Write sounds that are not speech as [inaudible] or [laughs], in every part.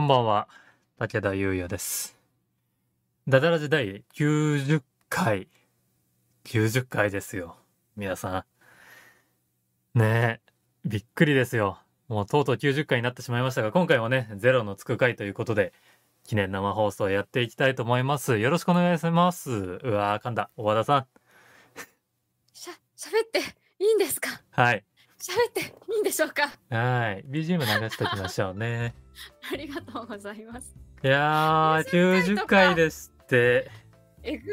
こんばんは、武田優也です。ダダラジ第90回。90回ですよ。皆さん。ねえ、びっくりですよ。もうとうとう90回になってしまいましたが、今回はね、ゼロのつく回ということで、記念生放送やっていきたいと思います。よろしくお願いします。うわー、噛んだ。小和田さん。しゃ、喋っていいんですか？はい。喋っていいんでしょうか？はい。BGM 流しときましょうね。[laughs] ありがとうございます。いやー、90 90回ですって。えぐ、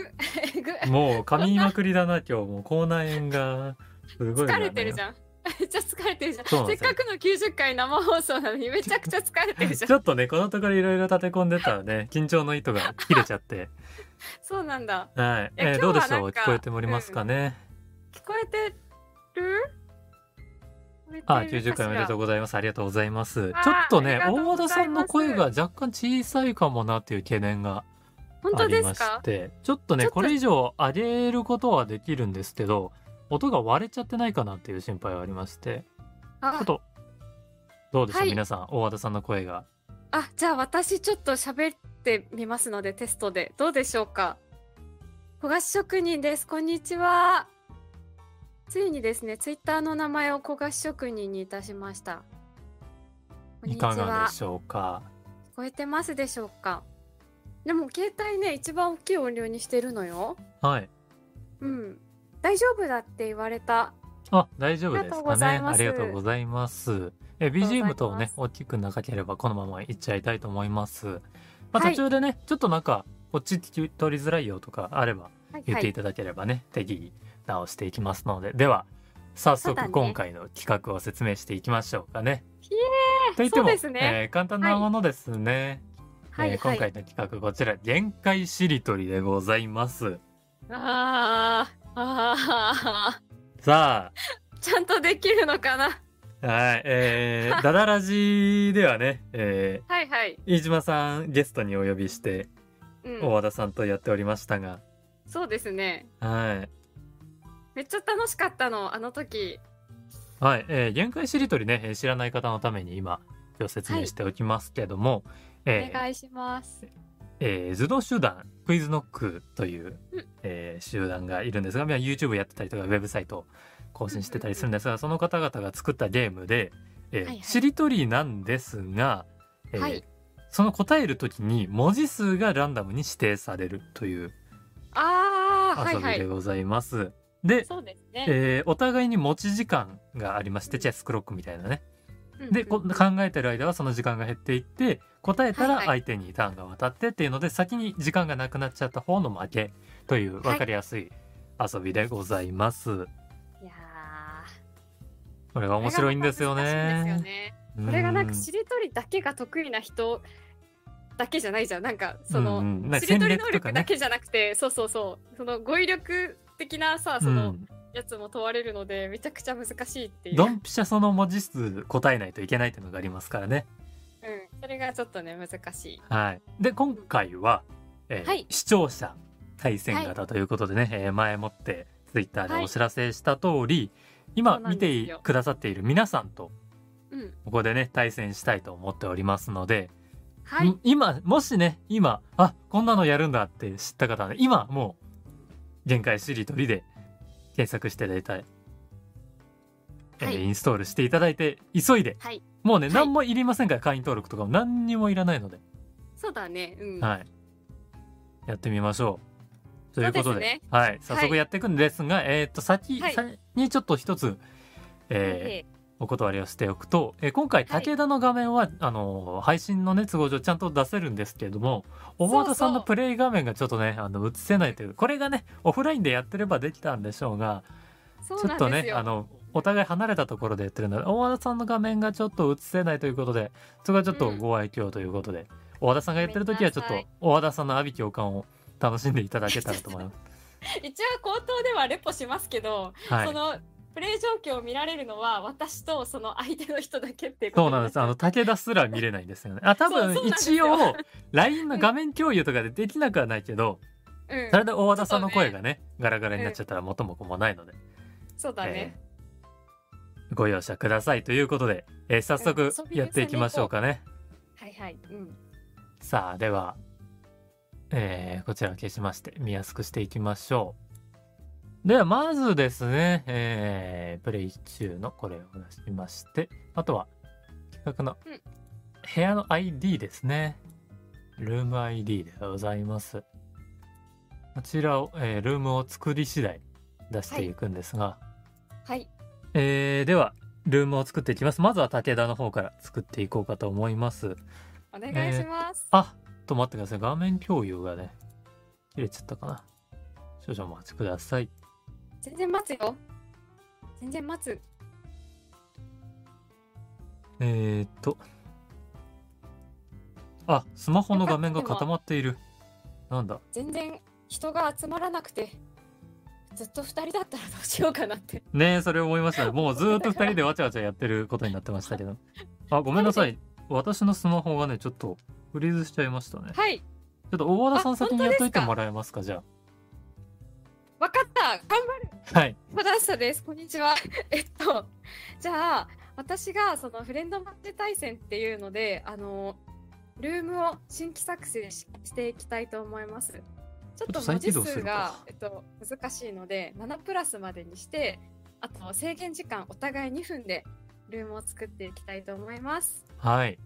えぐ。もう噛みまくりだな、今日もう口内炎が。すごい疲れてるじゃん。めっちゃ疲れてるじゃん。せっかくの90回生放送なのにめちゃくちゃ疲れてるじゃん。[laughs] ちょっとね、このところいろいろ立て込んでたらね、緊張の糸が [laughs] 切れちゃって。そうなんだ。はい。ええーどうでしょう？聞こえておりますかね？聞こえてる？あ、90回おめでとうう。ございます。ありがとうございます。ちょっとねとう大和田さんの声が若干小さいかもなっていう懸念がありましですかて、ちょっとね、これ以上上げることはできるんですけど、音が割れちゃってないかなっていう心配がありまして、ちょあっと、どうでしょう、はい皆さん、大和田さんの声が。あ、じゃあ私ちょっと喋ってみますのでテストで。どうでしょうか？焦がし職人です。こんにちは。ついにですね、ツイッターの名前を焦がし職人にいたしました。い。かがでしょうか？聞こえてますでしょうか？でも携帯ね一番大きい音量にしてるのよはい。うん大丈夫だって言われたあ、大丈夫ですかね。ありがとうございます。え、BGM とね、大きく長ければこのままいっちゃいたいと思います。まあ、はい途中でね、ちょっとなんか、こっち聞き取りづらいよとかあればはいはい言っていただければね、適宜直していきますので。では、早速今回の企画を説明していきましょうかね。イエといっても、そうですね。えー簡単なものですね。はい。はい。えー今回の企画こちら、限界しりとりでございます。あーあさあ、ーちゃんとできるのかな？はい、えー、ダダラジではね、えはいはい、ー、飯島さんゲストにお呼びして、うん、大和田さんとやっておりましたが、そうですね。はい。めっちゃ楽しかったのあの時。はい、えー、限界しりとりね、えー知らない方のために今、今日説明しておきますけども、おえー願いします、えー、頭脳集団クイズノックという、うん。えー集団がいるんですが、まあ、YouTube やってたりとかウェブサイトを更新してたりするんですが、その方々が作ったゲームで、えーはいはい。しりとりなんですが、えーはい。その答える時に文字数がランダムに指定されるというああはい遊びはいでございます。で、そうですね、えーお互いに持ち時間がありましてチェスクロックみたいなね。うんで、うん。こ考えてる間はその時間が減っていって答えたらはいはい。相手にターンが渡ってっていうので、先に時間がなくなっちゃった方の負けという分かりやすい遊びでございます。いやこれがー面白いんですよね。ねこれがなんかうん。しりとりだけが得意な人だけじゃないじゃん。なんかその、うんしりとり能力だけじゃなくて、そうそうそう。その語彙力的なさうそのん、やつも問われるので、めちゃくちゃ難しいっていう、ドンピシャその文字数答えないといけないっていうのがありますからね。うん、それがちょっとね難しい。はい。で、今回は、えーはい。視聴者対戦型ということでね、えー前もってツイッターでお知らせした通り、今そうなん見てくださっている皆さんとうん。ここでね対戦したいと思っておりますので、はい。ん今もしね今あこんなのやるんだって知った方はね今もう限界しりとりで検索していただいたい、えーはいインストールしていただいて急いで。はい。もうね、はい。何もいりませんから会員登録とかも何にもいらないので、そうだね。うん、はい。やってみましょう。ということで。ね。はい。早速やっていくんですが、えーっと先、にちょっと一つ、えーえお断りをしておくと、えー今回はい。武田の画面は、あのー配信のね都合上ちゃんと出せるんですけれどもそう大和田さんのプレイ画面がちょっとねあの映せないというこれがねオフラインでやってればできたんでしょうがちょっとねあのお互い離れたところでやってるので大和田さんの画面がちょっと映せないということでそこはちょっとご愛嬌ということで、大和田さんがやってる時はちょっと大和田さんの阿鼻教官を楽しんでいただけたらと思います。[laughs] 一応口頭ではレポしますけど、はい。そのプレイ状況を見られるのは私とその相手の人だけっていうことそうなんです。あの、武田すら見れないんですよね。あ、多分一よ応、LINE の画面共有とかでできなくはないけど、うんそれで大和田さんの声がね、ガラガラになっちゃったら元も子もないので、そうだね、えーご容赦くださいということで、えー早速やっていきましょうかね。はいはい。うん。さあ、では、えーこちらを消しまして見やすくしていきましょう。では、まずですね、えープレイ中のこれを出しまして、あとは企画のうん部屋の ID ですね。ルーム ID でございます。こちらを、えールームを作り次第出していくんですが、はい。えーでは、ルームを作っていきます。まずは武田の方から作っていこうかと思います。お願いします。あ、と待ってください。画面共有がね、切れちゃったかな。少々お待ちください。全然待つよ。全然待つ。えーっと。あ、スマホの画面が固まっている。なんだ？全然人が集まらなくて。ずっと二人だったらどうしようかなって。ねえ、それ思いました。もうずーっと二人でわちゃわちゃやってることになってましたけど。[laughs] あ、ごめんなさい。私のスマホがね、ちょっとフリーズしちゃいましたね。はい。ちょっと大和田さあん先にやっといてもらえますか、じゃわかった。頑張る。あ。はい。小田下です。こんにちは。[laughs] えっと、じゃあ、私がそのフレンドマッチ対戦っていうので、あの、ルームを新規作成ししていきたいと思います。ちょっとと文字数がか、えっと、難しいので、7プラスまでにして、あと制限時間お互い2分でルームを作っていきたいと思います。はい。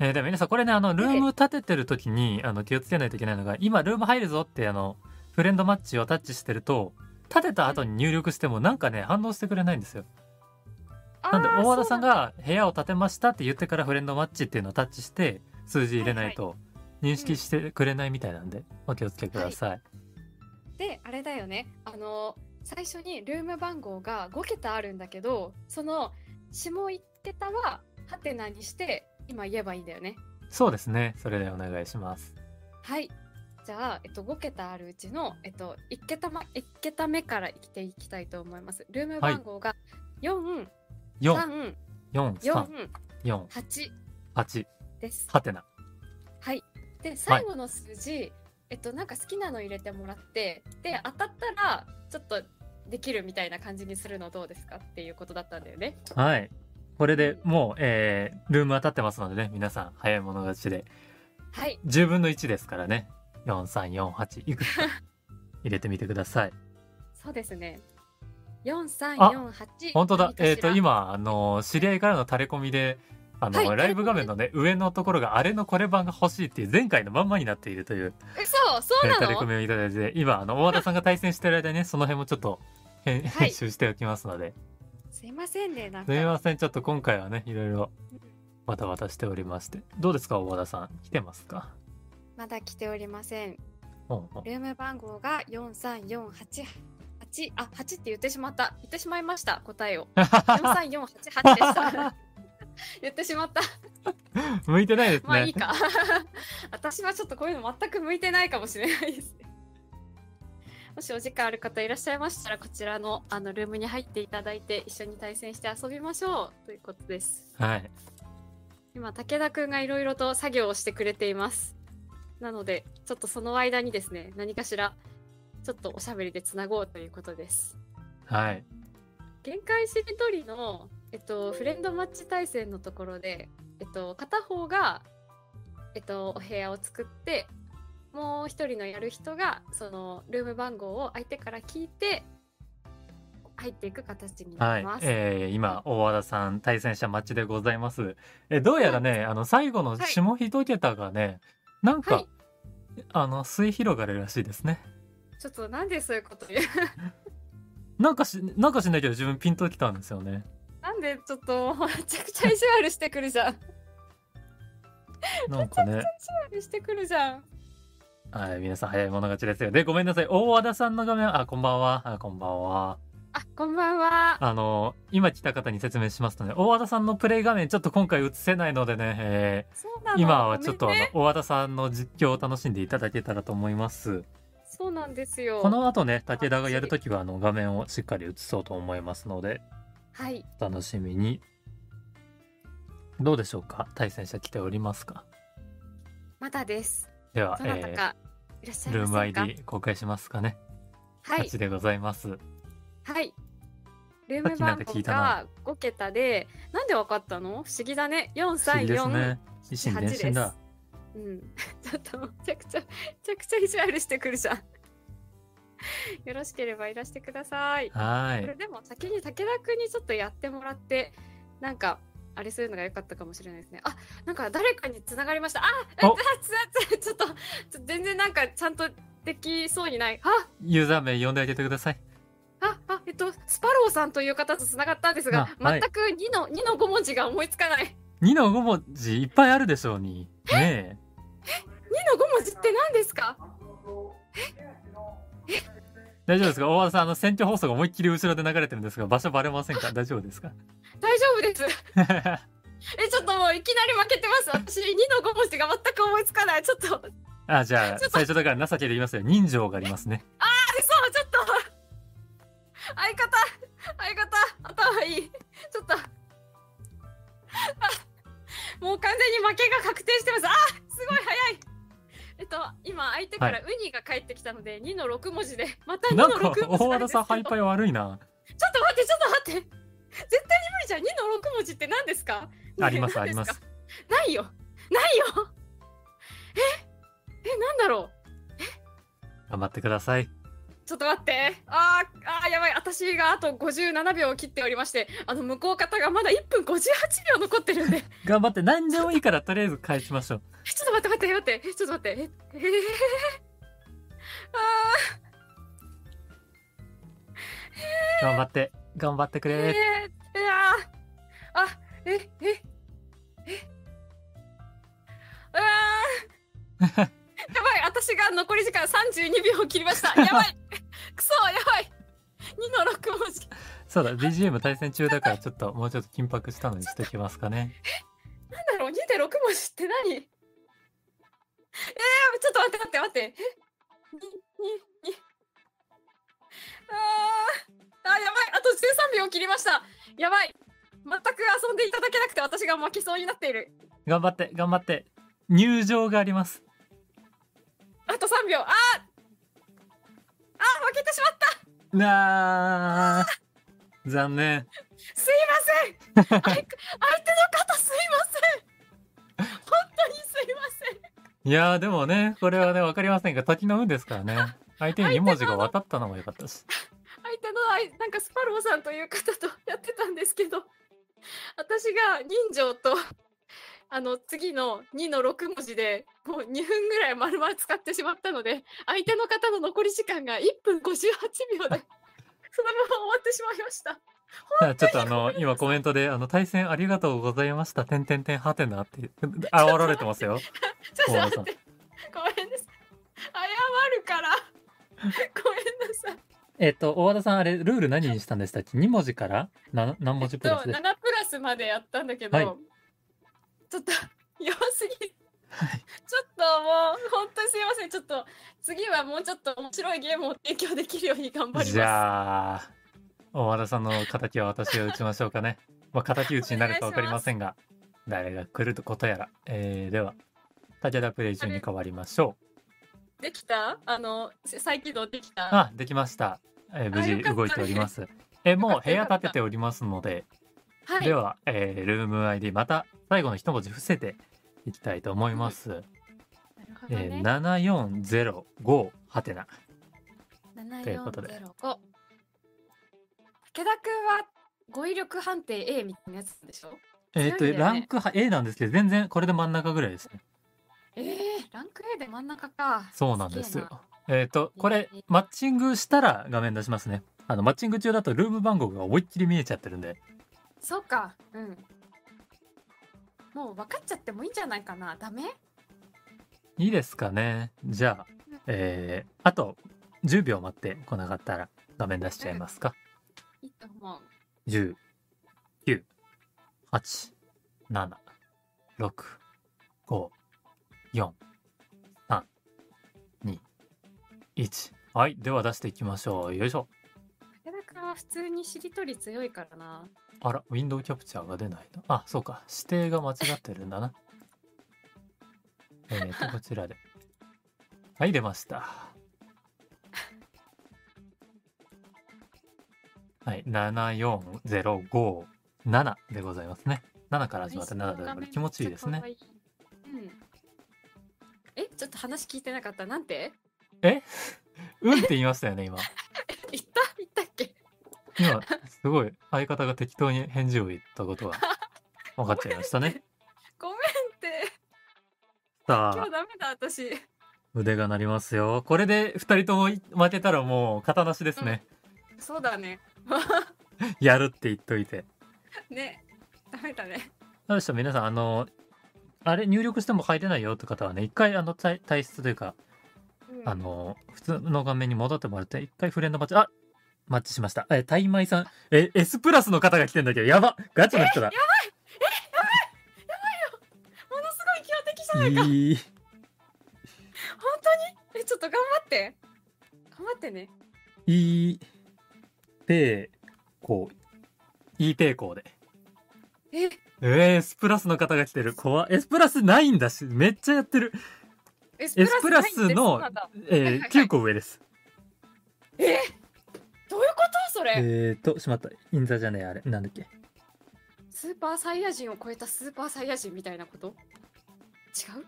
えーでも皆さんこれねあのルーム立ててる時にあの気をつけないといけないのが今ルーム入るぞってあのフレンドマッチをタッチしてると立てた後に入力してもなんかね反応してくれないんですよ。なんで大和田さんが部屋を建てましたって言ってからフレンドマッチっていうのをタッチして数字入れないと認識してくれないみたいなんでお気をつけください。であれだよねあの最初にルーム番号が5桁あるんだけどその下1桁はハテナにして今言えばいいんだよねそうですね。それでお願いします。はいじゃあ、えっと、5桁あるうちの、えっと、1, 桁ま1桁目から生きていきたいと思います。ルーム番号が4、4、3、4、3、4、4、8 8、です。はてな。はい。で最後の数字、えっとなんか好きなの入れてもらってで当たったらちょっとできるみたいな感じにするのどうですかっていうことだったんだよね。はい。これでもう、えールームは立ってますのでね、皆さん早い者勝ちで。はい。10分の1ですからね。4348いくつか入れてみてください。そうですね。四三あ四八。本当だ。えっ、と、。今、あの知り合いからの垂れ込みで、あの、はいライブ画面のね、上のところがあれのこれ版が欲しいっていう前回のまんまになっているという、え、そう、そうなえー垂れ込の。みをいただいて、今、あの、大和田さんが対戦してる間にね、その辺もちょっと編,、集しておきますので、すいませんね、なんか。すみません。ちょっと今回はね、いろいろバタバタしておりまして。どうですか、大和田さん。来てますか？まだ来ておりません。うんうんルーム番号が四三四八八。あ、八って言ってしまった。言ってしまいました。答えを。[laughs] 四三四八八でした。[laughs] 言ってしまった。[laughs] 向いてないですね。まあいいか。私はちょっとこういうの全く向いてないかもしれないですね。もしお時間ある方いらっしゃいましたら、こちらのあのルームに入っていただいて、一緒に対戦して遊びましょうということです。はい。今、武田くんがいろいろと作業をしてくれています。なので、ちょっとその間にですね、何かしら、ちょっとおしゃべりでつなごうということです。はい。限界しりとりの、えっと、フレンドマッチ対戦のところで、えっと、片方が、えっと、お部屋を作ってもう一人のやる人がそのルーム番号を相手から聞いて入っていく形になはいります。。えー今、大和田さん、対戦者待ちでございます。え、どうやらね、あの、最後の下一桁がね、なんか、はいあの、末広がりらしいですね。ちょっとなんでそういうこと言う？[laughs] なんかし、なんかしないけど自分ピンときたんですよね。なんでちょっとめちゃくちゃ意地悪してくるじゃん。意 [laughs] 地なんかね。悪してくるじゃん。はい、皆さん早い者勝ちですよ。で、ごめんなさい。大和田さんの画面、あ、こんばんは。あ、こんばんは。あ、こんばんは。あの、今来た方に説明しますとね、大和田さんのプレイ画面ちょっと今回映せないのでね、え。ー今はちょっとあの大和田さんの実況を楽しんでいただけたらと思います。そうなんですよ。この後ね、武田がやるときはあの画面をしっかり映そうと思いますので、はい。お楽しみに。どうでしょうか？対戦者来ておりますか？まだです。では、えールーム。ID 公開しますかね。はい8。でございます。はい。ルーム番号が5桁で、なんでわかったの？不思議だね。不思議です434、ね。一心伝心だ。うん。ちょっとめちゃくちゃ、[laughs] めちゃくちゃ意地悪してくるじゃん。よろしければいらしてください。はこれい。でも先に武田くんにちょっとやってもらって、なんか、あれするのが良かったかもしれないですね。あ、なんか誰かに繋がりました。あ、あおつつちょっと、ちょっと全然なんかちゃんとできそうにない。あ、ユーザー名呼んであげてください。あ、あ、えっと、スパローさんという方と繋がったんですがあ、はい全く2の、2の5文字が思いつかない。2の5文字いっぱいあるでしょうに。ね2の5文字って何ですか？え？大丈夫ですか？大和田さん、あの、選挙放送が思いっきり後ろで流れてるんですが、場所バレませんか？大丈夫ですか？大丈夫です。[laughs] え、ちょっともういきなり負けてます。私、2の5文字が全く思いつかない。ちょっと、あ、あ、じゃあ最初だから情けで言いますよ。人情がありますね。そう、ちょっと。相方、相方、頭いい。ちょっと。あ [laughs] もう完全に負けが確定してます。あ、すごい早い。えっと、今、相手からウニが帰ってきたので、2の6文字で、また2のなんか、6文字大和田なんですけどさんハイパイ悪いな。ちょっと待って、ちょっと待って。絶対に無理じゃん。2の6文字って何ですか？ありますねあります。ないよ。ないよ。え？え、なんだろう？頑張ってください。ちょっと待って。あーあー、やばい。私があと57秒を切っておりまして、あの、向こう方がまだ1分58秒残ってるんで。え [laughs] 頑張って、何でもいいから、とりあえず返しましょう。[laughs] ちょっと待って待って待って。え、ちょっと待って。え、えー、頑張って、頑張ってくれ。えー、いやーあ、え、え、え、あー [laughs] やばい。私が残り時間32秒を切りました。やばい。[laughs] くそ、やばい。2の6文字。そうだ、BGM 対戦中だから、ちょっと、もうちょっと緊迫したのにしておきますかね。なんだろう、2で6文字って何？えー、ちょっと待って待って待って。え ?2、2、2。あー、あー、やばい。あと13秒切りました。やばい。全く遊んでいただけなくて私が負けそうになっている。頑張って、頑張って。入場があります。あと3秒。あーあー、負けてしまった。なー。残念。すいません。[laughs] 相相手の方すいません。本当にすいません。いやー、でもね、これはね、わかりませんが、時の運ですからね。[laughs] 相手に2文字が渡ったのも良かったし。相手のあいなんかスパローさんという方とやってたんですけど私が人情とあの次の2の6文字でもう2分ぐらい丸々使ってしまったので相手の方の残り時間が1分58秒で [laughs] そのまま終わってしまいました。ちょっとあの、今コメントで、あの、対戦ありがとうございました。てんてんてんはてなって、煽られてますよ。[laughs] ちょっと待ってごめんなさい謝るから [laughs] ごめんなさい。えっと、大和田さん、あれ、ルール何にしたんでしたっけ ?2 文字から？な何文字プラスでえっと、7プラスまでやったんだけど、はいちょっと [laughs] 弱すぎはい。ちょっともう本当にすいませんちょっと次はもうちょっと面白いゲームを提供できるように頑張りますじゃあ、大和田さんの敵は私が打ちましょうかね。[laughs] まあ、敵討ちになるかわかりませんが、誰が来ることやら。えー、では、武田プレイ中に変わりましょう。できた？あの再起動できた？あ、できました。えー無事動いております。え、もう部屋建てておりますので、はいでは、えールーム ID また最後の一文字伏せていきたいと思います。なるほどえーね、7405はてな。ということで7405武田くんは語彙力判定 A みたいなやつでしょ？えっ、と、ねランクは A なんですけど、全然これで真ん中ぐらいですね。えー、ランク A で真ん中かそうなんですよ。えっ、と、これえー、マッチングしたら画面出しますね。あの、マッチング中だとルーム番号が思いっきり見えちゃってるんで。そうかうんもう分かっちゃってもいいんじゃないかなダメ？いいですかね。じゃあ、えー、あと10秒待ってこなかったら画面出しちゃいますか。いいと思う10、9、8、7、6、5、4、3、2、1。はい。では出していきましょう。よいしょ。普通にしりとり強いからなあら、ウィンドウキャプチャーが出ないな。あ、そうか。指定が間違ってるんだな。えーと、[laughs] こちらで。はい、出ました。はい、74057でございますね。7から始まって7でこれ気持ちいいですね。ちょっと話聞いてなかった。なんて？うんって言いましたよね、今。[laughs] 言った？言ったっけ？今、すごい相方が適当に返事を言ったことが [laughs] 分かっちゃいましたね。ごめんって。さ日ダメだ、私。腕が鳴りますよ。これで二人とも負けたらもう型なしですね。そうだね。[laughs] やるって言っといて。ね。ダメだね。どうでしょう皆さん、あの、あれ入力しても入れないよって方はね、一回あの体体質というか、うんあの、普通の画面に戻ってもらって、一回フレンドマッチ、あマッチしました。え、タイマイさん、え、S プラスの方が来てんだけど、やばガチの人だ。ものすごい強敵じゃないか。いい。本当に？え、ちょっと頑張って。頑張ってね。いい。ペー、こう。いいペーコーで。え、えー、S プラスの方が来てる。怖い S プラスないんだし、めっちゃやってる。S プラスのえー、はいはいはい9個上です。え？どういうことそれ、えーと、しまった。インザじゃねえ、あれ。なんだっけ？スーパーサイヤ人を超えたスーパーサイヤ人みたいなこと？違う？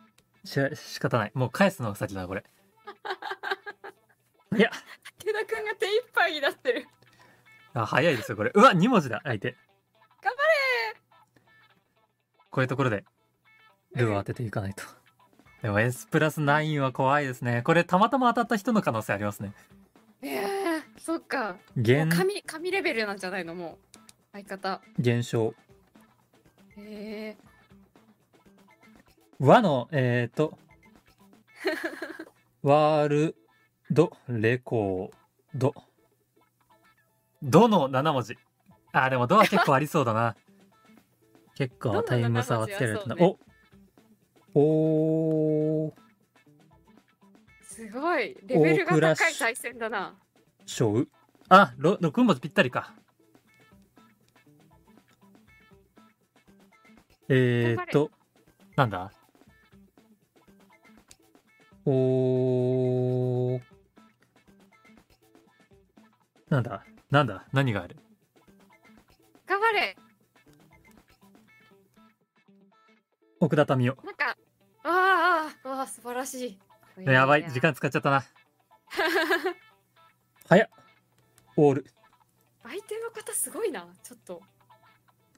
し、仕方ない。もう返すのが先だな、これ。[laughs] いや、武田くんが手一杯になってる。あ、早いですよ、これ。うわ、2文字だ、相手。頑張れこういうところで、ルーを当てていかないと。でも S プラス9は怖いですね。これ、たまたま当たった人の可能性ありますね。ええそっか。もう減、神、神レベルなんじゃないのもう。相方。減少。ええ和の、えーと、[laughs] ワールドレコード。ドの7文字。あ、でもドは結構ありそうだな。[laughs] 結構タイム差はつけられてな。ドの7文字おおー、すごい。レベルが高い対戦だな。ショウ。あ、ろ6文字ぴったりか。えーと、なんだ？おー。なんだ？なんだ？何がある？頑張れ。奥田民生。なんか、あーあー、あー素晴らしい。やばい、時間使っちゃったな。[laughs] 早っ。オール。相手の方すごいな。ちょっと。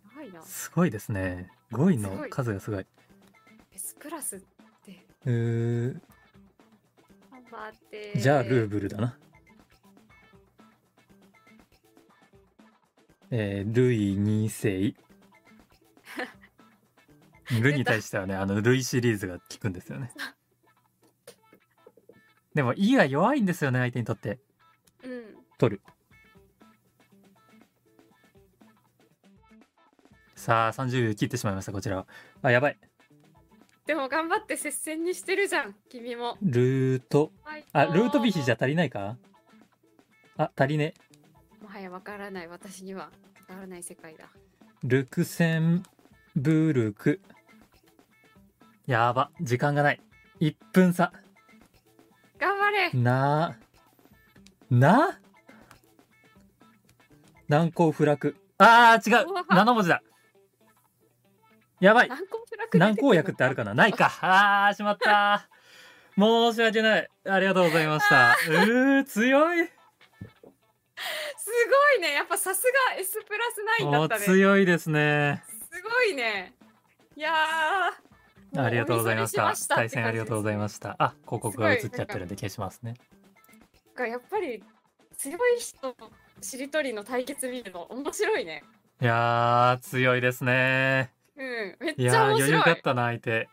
やばいな。すごいですね。5位のすごい数がすごい。S プラスって。うー頑張って。じゃあルーブルだな。えー、ルイ2世。[laughs] ルに対してはね、あの、ルイシリーズが効くんですよね。でも、E が弱いんですよね、相手にとって。うん。取る。さあ、30秒切ってしまいました、こちらは。あ、やばい。でも頑張って接戦にしてるじゃん、君も。ルート。あ、ルートビヒじゃゃ。足りないか？あ、足りね。もはやわからない、私には。わからない世界だ。ルクセンブルク。やば、時間がない。1分差。頑張れな、な？難攻不落。あー、違ううわ !7 文字だ。やばい難攻不落難攻薬ってあるかな？ないか。あー、しまった。申し訳ない。ありがとうございました。うー、強い。すごいね。やっぱさすが S プラス9だおったね。す強いですね。ごいね。いやー。ありがとうございました。対戦ありがとうございす。ました。あ、広告が映っちゃってるんで消しますね。なんかやっぱり強い人としりとりの対決見るの面白いね。いやー、強いですね。うん。めっちゃ面余裕白い。があったな、相手。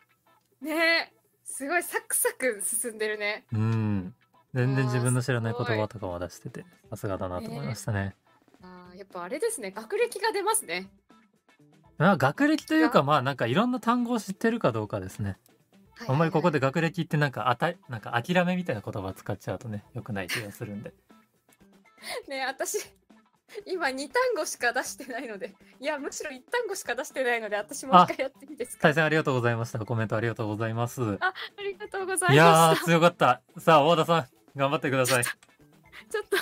ねすごいサクサク進んでるね。うん。全然自分の知らない言葉とかも出してて、さすがだなと思いましたね。あーやっぱあれですね。学歴が出ますね。まあ、学歴というか、まあ、なんかいろんな単語を知ってるかどうかですね。あんまりここでで。学歴ってなんか、あた、なんか諦めみたいな言葉使っちゃうとね、良くない気がするんで。[laughs] ね私今2単語しか出してないのでいやむしろ1単語しか出してないので私もう一回やっていいですか？対戦ありがとうございました。コメントありがとうございます。ありがとうございいやー、ました強かった。さあ、大田さん、頑張ってください。ちょっと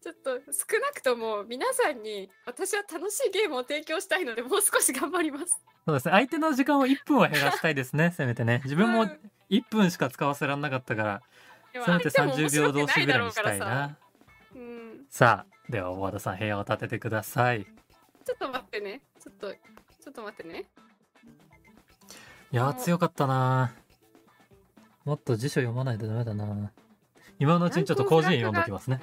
ちょっと少なくとも皆さんに私は楽しいゲームを提供したいのでもう少し頑張ります。そうですね。相手の時間を1分は減らしたいですね。せめてね。自分もうん1分しか使わせられなかったから、せめて相手も面30白くな秒同士ぐらいにしたいな。うん、さあ、では大和田さん部屋を建ててください。いちょっと待ってね。ちょっと、ちょっと待ってね。やーもう強かったなもっと辞書読まないとダメだな今のうちにちょっと広辞苑読んどきますね。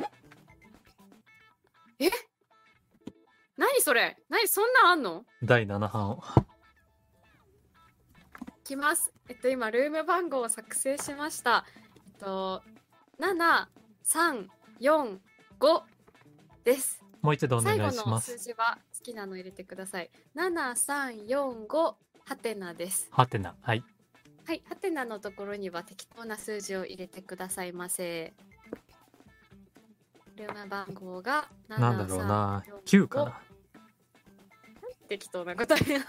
何それ？何そんなんあんの？第7版を。いきます。えっと、今、ルーム番号を作成しました。えっと、7、3、4、5です。もう一度お願最後のいします数。字は好きなの入れてください。7、3、4、5、ハテナです。はてな。はい。はい、ハテナのところには適当な数字を入れてくださいませ。ルーム番号が7、なんだろうな3 9かな。適当な答えの。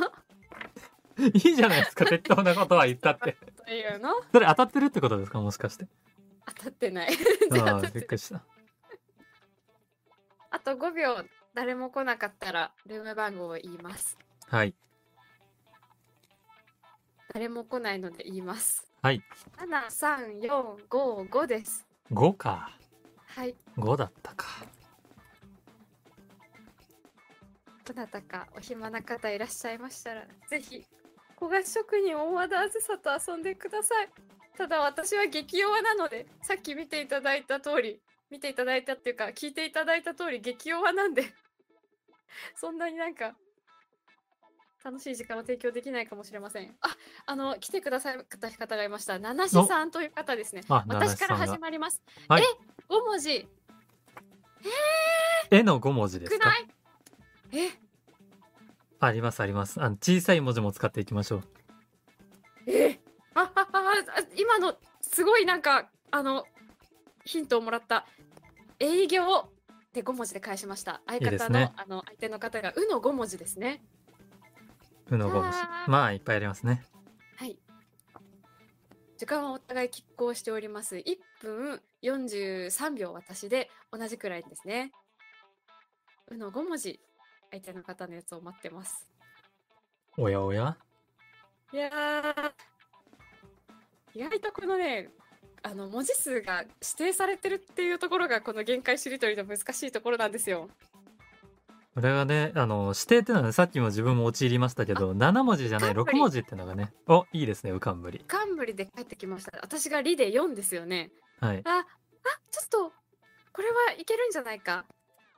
いいじゃないですか。適当なことは言ったって。というの？それ当たってるってことですかもしかして。当たってない。ああ、びっくりした。あと5秒誰も来なかったらルーム番号を言います。はい。誰も来ないので言います。はい。7、3、4、5、5です。5か。はい。5だったか。どなたかお暇な方いらっしゃいましたら、ぜひ、小菓子職人大和田あずさと遊んでください。ただ私は激弱なので、さっき見ていただいた通り、見ていただいたっていうか、聞いていただいた通り激弱なんで、そんなになんか、楽しい時間を提供できないかもしれません。あ、あの、来てくださった方がいました。七志さんという方ですね。あ、私から始まります。はいえ、5文字、絵の5文字ですえ、ありますあります。あの小さい文字も使っていきましょう。え？ああああ今のすごいなんかあのヒントをもらった。営業で5文字で返しました。相方のいいですね。あの相手の方が「う」の5文字ですね。うの5文字。あ。ー。まあいっぱいありますね。はい。時間はお互い拮抗しております。1分43秒私で同じくらいですね「う」の5文字相手の方のやつを待ってますおやおや？いやー意外とこのねあの文字数が指定されてるっていうところがこの限界しりとりの難しいところなんですよ。これがね、あの、指定ってのはね、さっきも自分も陥りましたけど、7文字じゃない、6冠文字ってのがね、お、いいですね、うかんぶり。冠で帰ってきました。私が「り」で4ですよね。はい。ああちょっとこれはいけるんじゃないか。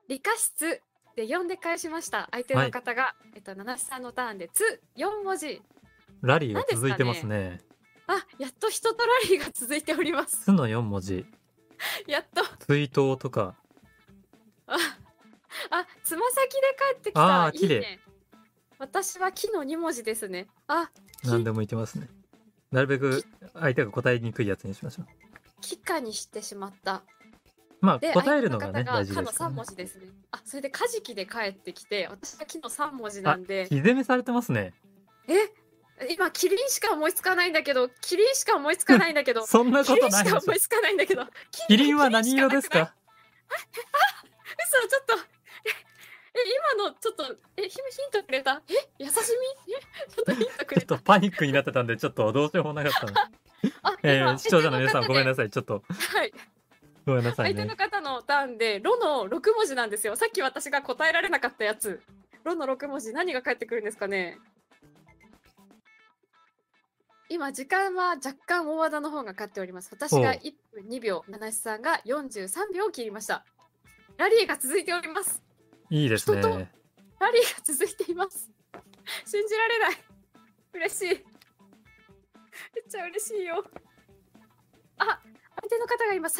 理科室で4で返しました。相手の方が、えっと、七七さんのターンで「つ」4文字。ラリーが続いてますね。あやっと人とラリーが続いております。つの4文字。[laughs] やっと。追悼とか、あ、あ、つま先で帰ってきた。あー綺麗いいね。私は木の2文字ですね。あ、木何でもいけますね。なるべく相手が答えにくいやつにしましょう。木かにしてしまった。まあ、で、答えるのがね、大事ですからねかの3文。字ですね。あ、それでカジキで帰ってきて、私は木の3文字なんで、日攻めされてますね。え、今キリンしか思いつかないんだけど、キリンしか思いつかないんだけど、[laughs] そんなことないでしか思い。つかないんだけど、キリンは何色ですか？嘘ちょっとええ今のちょっとえヒヒントくれた？え優しみ？えちょっとヒントくちょっとパニックになってたんで、ちょっとどうしようもなかったの。[laughs] あえ今ー、視聴者の皆さんごめんなささい。ちょっといはいごめんなさいね。相手の。方のターンで「ロ」の6文字なんですよ。さっき私が答えられなかったやつ「ロ」の6文字何が返ってくるんですかね。今時間は若干大和田の方が勝っております。私がおう。1分2秒七瀬さんが43秒を切りました。ラリーが続いております。いいですね。ラリーが続いています。信じられない。嬉しい。めっちゃ嬉しいよ。あ相手の方が今30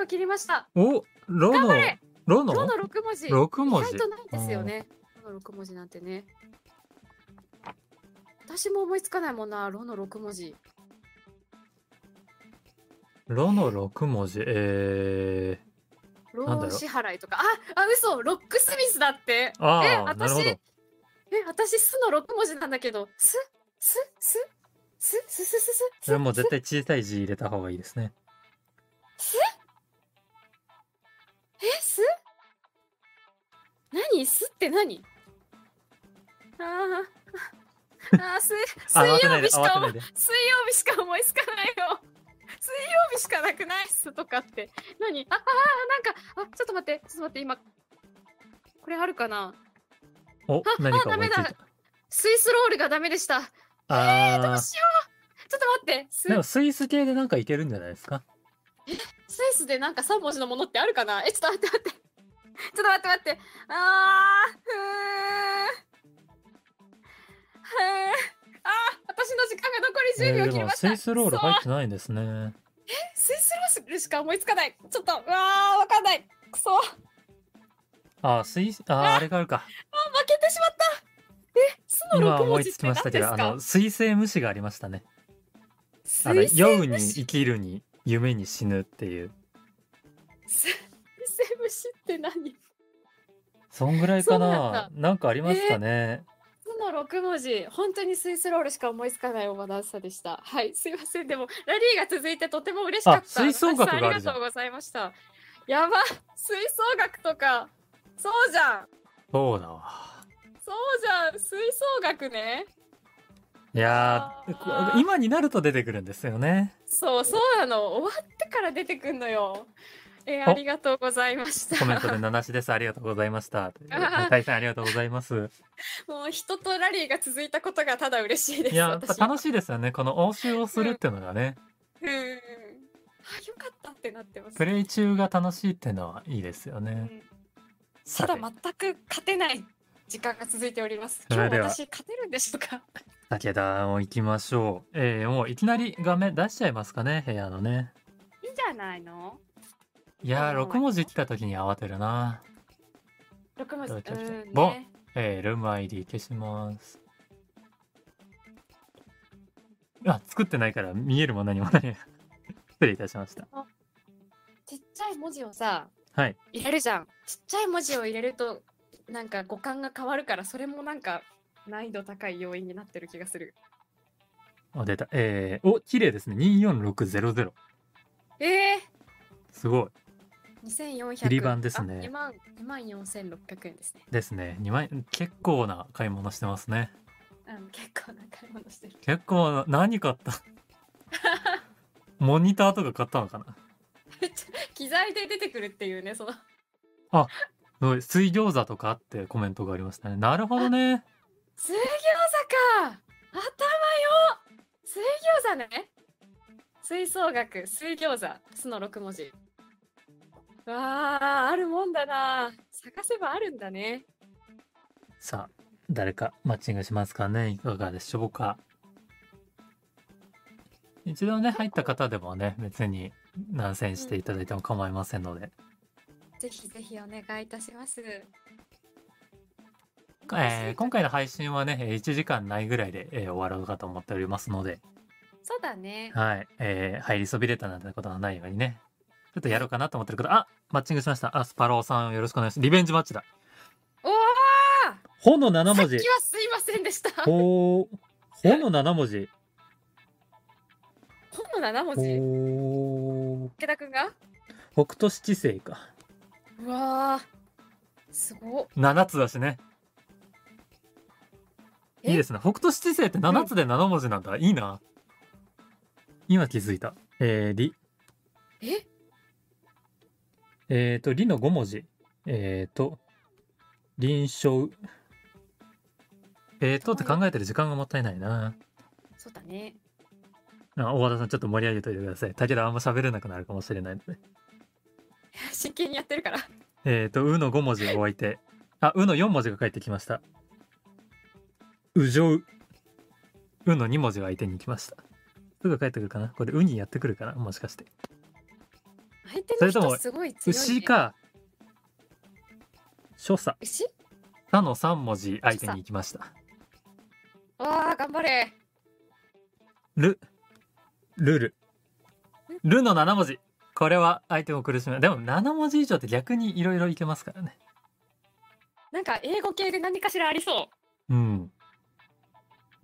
秒切りましたお、ロの頑張れ、ロの？ロの6文字。六文字意外とないですよね。ロの6文字なんてね。私も思いつかないもんな、ロの6文字。ロの6文字。えロなんだろ支払いとか。あ、あ、嘘、ロックスミスだって。ー、あえあ、なるほど。私え、私、スの6文字なんだけど、ス、ス、ス、ス、ス、ス、ス、ス、それはもう絶対。対小さい字入れた方がいいですね。スえ、ス何？すって何？[laughs] あーあー [laughs] す水曜日しか思い水曜日しか思いつかないよ [laughs] 水曜日しかなくない？すとかって。何？ああーなんかあちょっと待ってちょっと待って今これあるかな？お何か思いついダメたスイスロールがダメでした。あー。どうしよう。ちょっと待ってスイス系でなんかいけるんじゃないですか？スイスでなんか3文字のものってあるかな？えちょっと待って待って。ちょっと待って待って。あーふー。あー私の時間が残り10えーでも秒切りました、スイスロール入ってないんですね。スイスロールしか思いつかない。ちょっとうわーわかんない。くそ。ああースイスあーああれがあるか。負けてしまった。えスの6今思いつき文字って何ましたけどあですか？の水星無視がありましたね。あの酔うに虫生きるに夢に死ぬっていう。水星虫って何？そんぐらいかな。んなんかありますかね、その6文字。本当にスイスロールしか思いつかないオーバーダンサーでした。はいすいません。でもラリーが続いてとても嬉しかった。あ吹奏楽がありがとうございました。やば吹奏楽とか。そうじゃん。そうだわ。そうじゃん。吹奏楽ね。いや今になると出てくるんですよねそうそうなの。終わってから出てくんのよ。えーお。ありがとうございました。コメントで七しですありがとうございました。[laughs] 大さんありがとうございます。もう人とラリーが続いたことがただ嬉しいですいや楽しいですよね。この応酬をするっていうのがね。うん。あよかったってなってます。プレイ中が楽しいっていうのはいいですよね。うん。ただ全く勝てない時間が続いております。今日私勝てるんでしょうか？武田も行きましょうえー、もういきなり画面出しちゃいますかね部屋のねいいんじゃないの？いやーあー6文字来た時に慌てるな六文字。うんボンね。えー、ルーム ID 消しますあ作ってないから見えるも何もない [laughs] 失礼いたしましたちっちゃい文字をさはい入れるじゃん。ちっちゃい文字を入れるとなんか五感が変わるからそれもなんか難易度高い要因になってる気がする。あ出たえー、お綺麗ですね24600ええすごいー。二千四百。売り版ですね二万二万四千六百円ですね。ですね2万円結構な買い物してますねうん結構な買い物してる。結構な何買った？[laughs] モニターとか買ったのかな？[laughs] 機材で出てくるっていうねその。すごい。水餃子とかあってコメントがありましたね。なるほどね。水餃子か。頭よ。水餃子ね。吹奏楽水餃子。すの6文字。わああるもんだな。探せばあるんだね。さあ誰かマッチングしますかね。いかがでしょうか。一度ね入った方でもね別に難戦していただいても構いませんので、ぜひぜひお願いいたします。えー今回の配信はねえー1時間ないぐらいで、えー終わろうかと思っておりますので。そうだね。はい、えー入りそびれたなんてことがないようにね。ちょっとやろうかなと思ってる方あマッチングしました。あスパローさんよろしくお願いします。リベンジマッチだ。おおほの7さっき文字はすいませんでした。ほー。ほの7文字。本の7文字？ほー。武田くんが？北斗七星かうわあすごっ。7つだしね。え？いいですね。北斗七星って7つで7文字なんだ、いいな。今気づいた。えー、り。え？えーと、りの5文字。えーと、臨床。えーとって考えてる時間がもったいないな。そうだね。あ大和田さんちょっと盛り上げといてください。武田あんま喋れなくなるかもしれないので。[laughs] 真剣にやってるからえーと、うの5文字を置いて。あ、うの4文字が返ってきました。うじょう。うの2文字が相手に行きました。すぐ帰ってくるかな？これ、うにやってくるかな？もしかして。相手それともの人すごい強い、ね、牛か。所作。牛？さの3文字相手に行きました。わあ頑張れる、るる。るの7文字。これは相手を苦しめ。でも7文字以上って逆にいろいろいけますからね。なんか英語系で何かしらありそうん。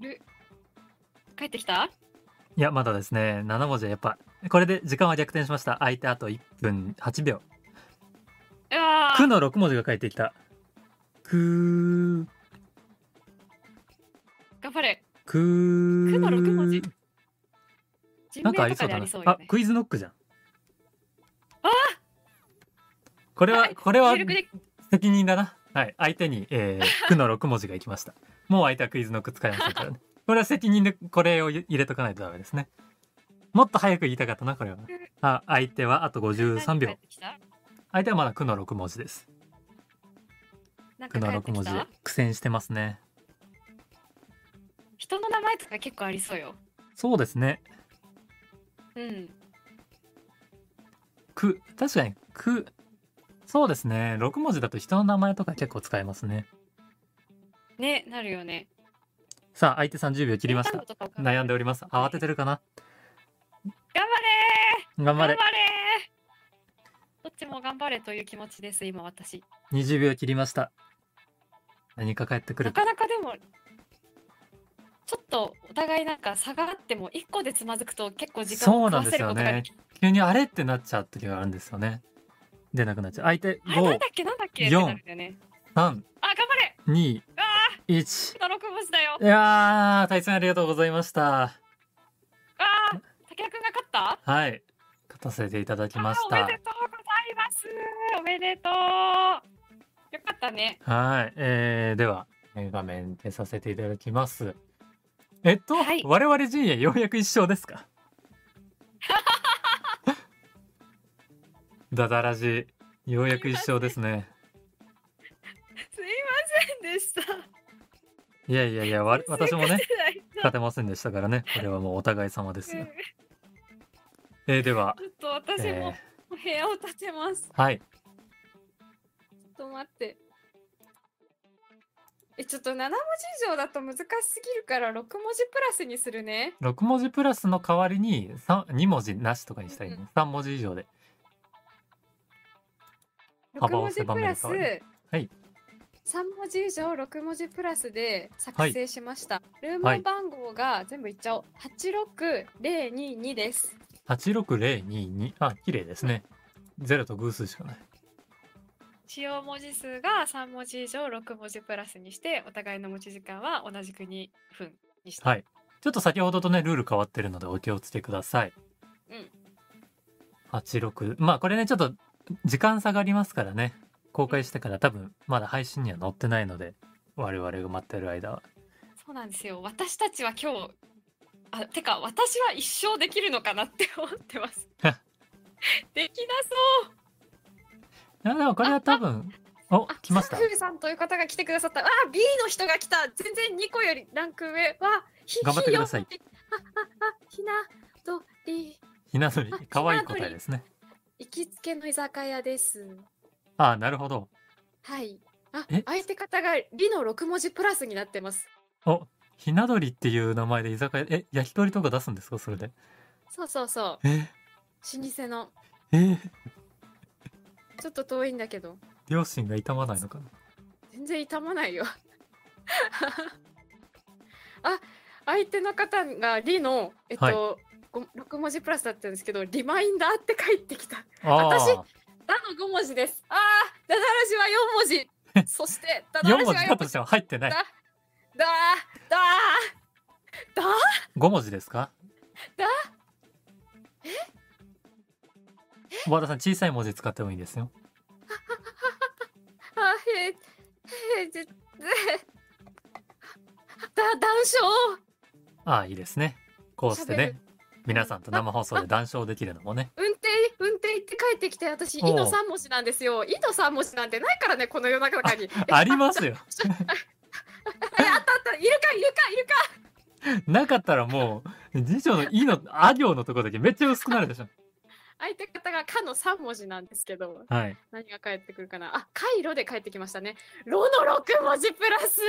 うる帰ってきた？いや、まだですね。7文字はやっぱ、これで時間は逆転しました。相手あと1分8秒。くの6文字が返ってきた。くー、頑張れ。くの六文字人なんかありそうだな。ね。あクイズノックじゃん。あこれは、はいこれは責任だな。はい。相手に、えー、[laughs] くの6文字がいきました。もう相手はクイズノック使いませんからね。これは責任でこれを入れとかないとダメですね。もっと早く言いたかったな、これは。あ、相手はあと53秒相手はまだくの6文字です。なんくの6か帰ってき文字苦戦してますね。人の名前とか結構ありそうよ。そうですね。うん。く、確かに、く、そうですね。6文字だと人の名前とか結構使えますね。ね、なるよね。さあ、相手30秒切りました悩んでおります。慌ててるかな？頑張れ頑張れ。どっちも頑張れという気持ちです、今私。20秒切りました。何か返ってくるか。なかなかでも、ちょっとお互いなんか差があっても、1個でつまずくと結構時間をそうなんですよね。急にあれってなっちゃう時があるんですよね。出なくなっちゃう。相手あれなん5だ、っけなんだっけってなるんだよね。3、あ、頑張れ2、あ1。あ、6文字だよ。いやー、対戦ありがとうございました。ああ、竹谷くんが勝った？はい。勝たせていただきましたあおめで。とうございます。おめでとう。よかったね。はい。えー、では、えー画面出させていただきます。えっと、はい我々陣営ようやく一勝ですか？[laughs] ダダラジ、ようやく一勝ですね。すいませんでした。いやいやいや、わ私もね、勝勝てませんでしたからね。これはもうお互い様ですよ。えー、ではち、ょっと私えも部屋を建てます。ー、はい。ちょっと待って。え、ちょっと7文字以上だと難しすぎるから6文字プラスにするね。6文字プラスの代わりに3 2文字なしとかにしたいね。3文字以上で。6幅を文字プラス、はい3文字以上6文字プラスで作成しました。ルーム番号が全部いっちゃおう。86022です。86022。あ、綺麗ですね。0と偶数しかない。使用文字数が3文字以上6文字プラスにしてお互いの持ち時間は同じく2分にして、はい。ちょっと先ほどとね、ルール変わってるのでお気をつけください。うん。86。まあこれね、ちょっと時間差がありますからね。公開してから多分まだ配信には載ってないので、我々が待ってる間は。そうなんですよ私たちは今日あてか私は一生できるのかなって思ってます [laughs] できなそういや、でもこれは多分、お、来ました？サ。フーさんという方が来てくださった。あ B の人が来た。全然2個よりランク上わひ頑張ってください。ひよあああひなとり。ひな鳥あ、可愛い答えですね。行きつけの居酒屋です。ああ、なるほど。はい。あえ？相手方が「り」の6文字プラスになってます。お、ひな鳥っていう名前で居酒屋、え、焼き鳥とか出すんですか？それで。そうそうそう。え、老舗の。え？ちょっと遠いんだけど。両親が痛まないのかな？全然痛まないよ。[laughs] あ相手の方が「り」のえっと、はい。ご6文字プラスだったんですけどリマインダーって返ってきた。あ私あ、「だ」の5文字です。あーダダラジは4文字。[laughs] そしてダダ4ラジは4文字だとしても入ってない。だだだだ？5文字ですか？だ？小 [laughs] 和田さん小さい文字使ってもいいですよ。[laughs] あへへぜぜだ談笑ああ、いいですね。こうして喋ね、皆さんと生放送で談笑できるのもね。[laughs] 運転運転行って帰ってきて私「おうい」の3文字なんですよ「い」の3文字なんてないからねこの世の中にありますよ。えあったあったいるかいるかいるかなかったらもう、辞書の「い」の「あ行のとこだけめっちゃ薄くなるでしょ。相手方が「か」の3文字なんですけどはい。何が返ってくるかな？あカイロで帰ってきましたね「ロ」の6文字プラス。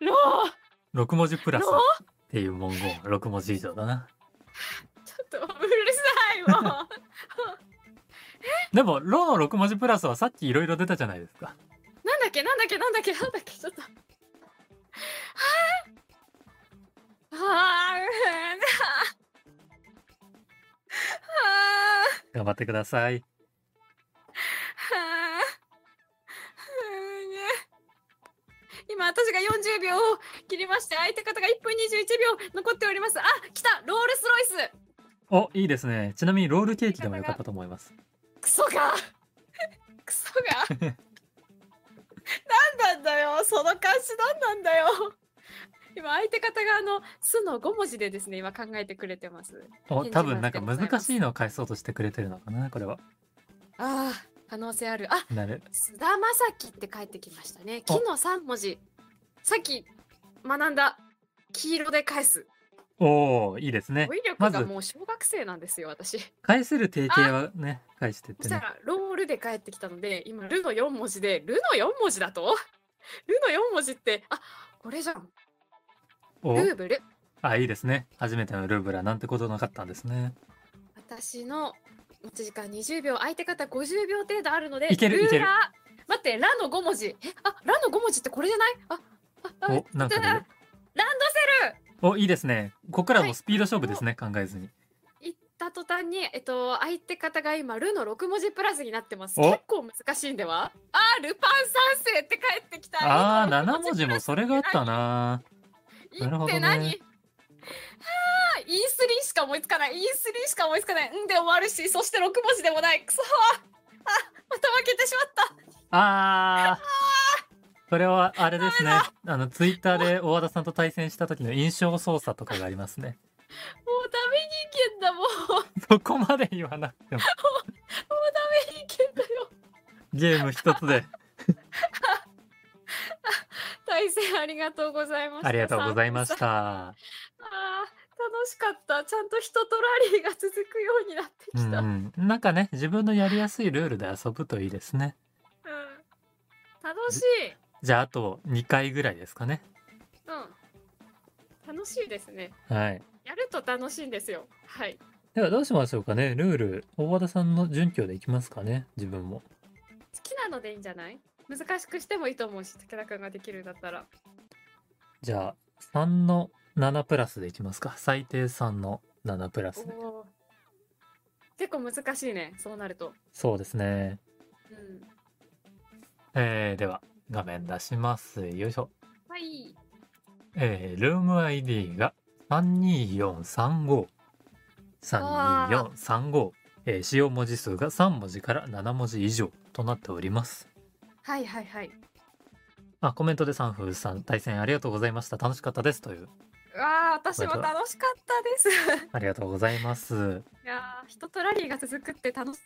ロ。6文字プラス。ロ？っていう文言。は6文字以上だな。ちょっとうるさいもう [laughs] でも、ロの6文字プラスはさっきいろいろ出たじゃないですか。なんだっけ？なんだっけ？なんだっけ？なんだっけ？ちょっと。はあはあ頑張ってください。はあ。40秒を切りまして相手方が1分21秒残っております。あ来た。ロールスロイス。おいいですね。ちなみにロールケーキでもよかったと思います。クソが。クソが。[laughs] 何なんだよ。その感じ何なんだよ今相手方があの「す」の5文字でですね今考えてくれてます。お多分なんか難しいのを返そうとしてくれてるのかなこれは。ああ可能性ある。あなる。菅田将暉って帰ってきましたね。木の3文字。さっき学んだ。黄色で返す。おおいいですね。語彙力がもう小学生なんですよ私。返せる定型はね返してっそしたてねらロールで帰ってきたので今ルの4文字でルの4文字だと？[laughs] ルの4文字ってあこれじゃんお？ルーブル。あいいですね。初めてのルーブラなんてことなかったんですね。私の持ち時間20秒相手方50秒程度あるのでルーいけるいける。ラー。待ってラの5文字。えあラの5文字ってこれじゃない？あああおなんかランねドセル。おいいですね。ここからもうスピード勝負ですね、考えずに。言った途端に、えっと、相手方が今、ルの6文字プラスになってます。お？結構難しいんでは？あー、ルパン三世って帰ってきた。ああルの7文字もそれがあったないなるほどね。って何はあ、E3 しか思いつかない。E3 しか思いつかない。んで終わるし、そして6文字でもない。くそー。あ、また負けてしまった。あー。それはあれですね。あのツイッターで大和田さんと対戦した時の印象操作とかがありますね。もうダメ人間だもう。[laughs] そこまで言わなくても。ダメ人間だよ。ゲーム一つで [laughs] 対戦ありがとうございました。ありがとうございましたあー楽しかった。ちゃんと人とラリーが続くようになってきた。うんうんなんかね自分のやりやすいルールで遊ぶといいですねうん楽しい。じゃああと2回ぐらいですかねうん。楽しいですね。はいやると楽しいんですよ。はい。ではどうしましょうかねルール大和田さんの準拠でいきますかね自分も好きなのでいいんじゃない？難しくしてもいいと思うし、武田くんができるんだったら。じゃあ3の7プラスでいきますか最低3の7プラスでおー結構難しいね。そうなると。そうですねうん。えー、では画面出しますよいしょはい。えー、ルーム ID が32435 32435、えー、使用文字数が3文字から7文字以上となっておりますはいはいはい。あコメントで三風さん対戦ありがとうございました楽しかったですといううわあ、私も楽しかったです。ありがとうございますいやー人とラリーが続くって楽し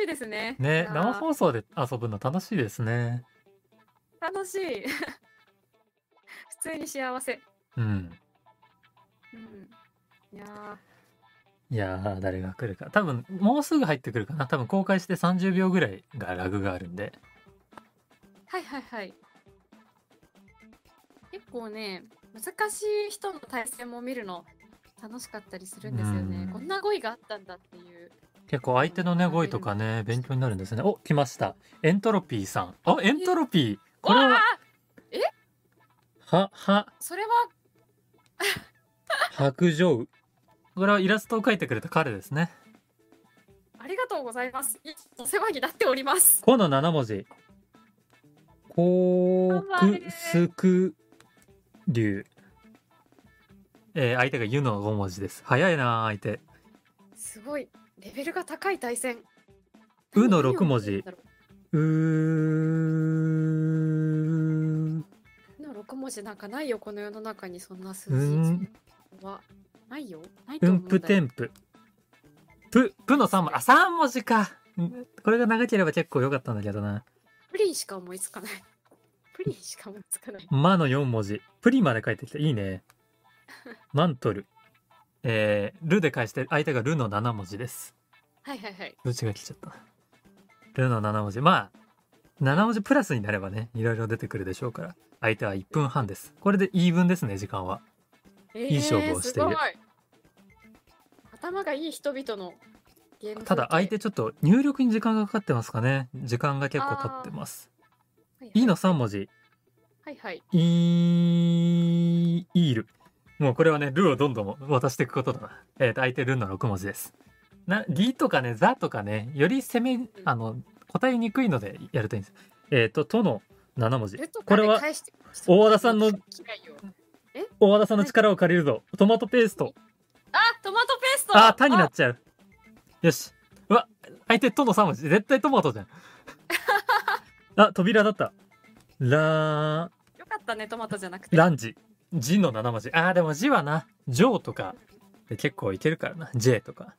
いですね。いね生放送で遊ぶの楽しいですね楽しい。[laughs] 普通に幸せ。うんうん。いやーいやー誰が来るか多分もうすぐ入ってくるかな多分公開して30秒ぐらいがラグがあるんではいはいはい。結構ね、難しい人の対戦も見るの楽しかったりするんですよね。うん。こんな語彙があったんだっていう。結構相手のね語彙とかね勉強になるんですね。お来ました。エントロピーさん。あエントロピー。これわはあはは。それは？白状。これはイラストを描いてくれた彼ですね。ありがとうございます。いお世話になっております。この7文字コークスク竜えー、相手が湯の5文字です。早いな相手。すごい。レベルが高い対戦。うの何を6文字。言うーうの6文字なんかないよ、この世の中にそんな数う字んは。ないよ。ないとうん思うんぷてんぷ。ぷぷの3文字。あ3文字か。んこれが長ければ結構良かったんだけどなプリンしか思いつかない。プリンしか思いつかない。まの4文字。プリまで書いてきた。いいね。マントル。えー、ルで返して相手がルの7文字です。はいはいはい。どっちが来ちゃった？ルの7文字。まあ7文字プラスになればねいろいろ出てくるでしょうから。相手は1分半です。これでイーブンですね時間は。えいい勝負をしている。頭がいい人々のただ相手ちょっと入力に時間がかかってますかね。時間が結構経ってます。いい。の3文字。はいはい。イールもうこれはねルをどんどん渡していくことだ。なえーと相手ルの6文字です。なリとかねザとかねより攻めあの答えにくいのでやるといいんです。えっ、ととの7文字。これは大和田さんの大和田さんの力を借りるぞ。トマトペースト。あトマトペースト。あー、タになっちゃう。よし。うわ、相手との3文字。絶対トマトじゃん。[laughs] あ、扉だった。ラよかったねトマトじゃなくー、てランジ。ジの7文字。あー、でもジはな、ジョーとかで結構いけるからな。J とか。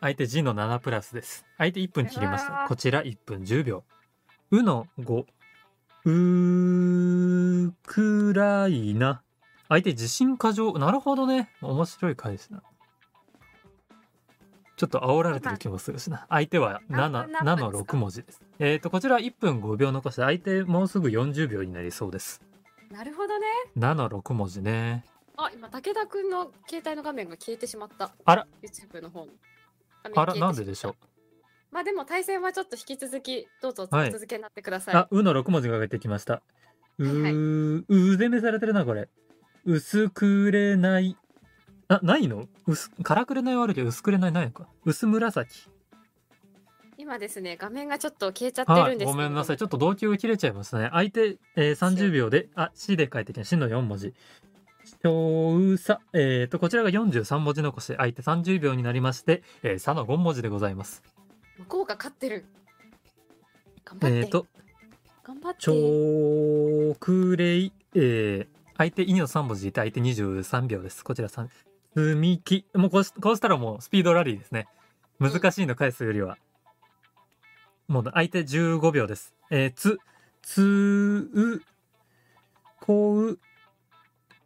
相手 G の7プラスです。相手1分切りました。こちら1分10秒。うの5。うーくらいな。相手自信過剰。なるほどね。面白い回ですな。ちょっと煽られてる気もするしな。相手は何 7, 分何分7ですか？6文字です。えっ、と、こちら1分5秒残して、相手もうすぐ40秒になりそうです。なるほどね7、6文字ね。あ今武田くんの携帯の画面が消えてしまったあら YouTube の方あら、なんででしょう？まあでも対戦はちょっと引き続きどうぞ続けになってください、あ、うの6文字が出てきました。うはいはいー、うぜめされてるな、これ。薄くれない。あ、ないの？薄、からくれないはあるけど、薄くれないないのか？薄紫。今ですね画面がちょっと消えちゃってはい、るんですけどごめんなさい。ちょっと同級が切れちゃいましたね。相手、えー、30秒で、あ、C で書いてきた。C の4文字。小さ。えっ、と、こちらが43文字残し、相手30秒になりまして、えー、さの5文字でございます。向こうが勝ってる頑張って、えっ、と、頑張ってちょくれい、えー、相手2の3文字いて相手23秒です。こちら3。積み木。もうこうしこうしたらもうスピードラリーですね。難しいの返すよりは。もう相手15秒です。えー、つ、つう、こう、